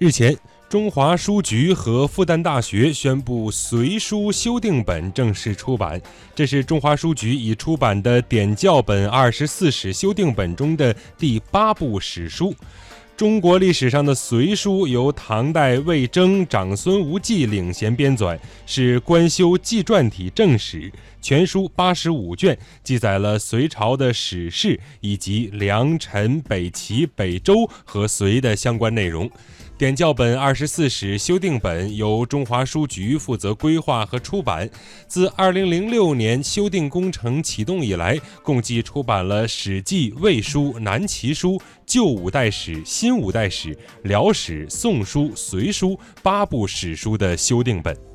日前，中华书局和复旦大学宣布《隋书》修订本正式出版。这是中华书局已出版的点校本二十四史修订本中的第八部史书。中国历史上的《隋书》由唐代魏征、长孙无忌领衔编纂，是官修纪传体正史。全书八十五卷，记载了隋朝的史事以及梁、陈、北齐、北周和隋的相关内容。点教本二十四史修订本由中华书局负责规划和出版。自二零零六年修订工程启动以来，共计出版了《史记》《魏书》《南齐书》《旧五代史》《新五代史》《辽史》《宋书》《隋书》八部史书的修订本。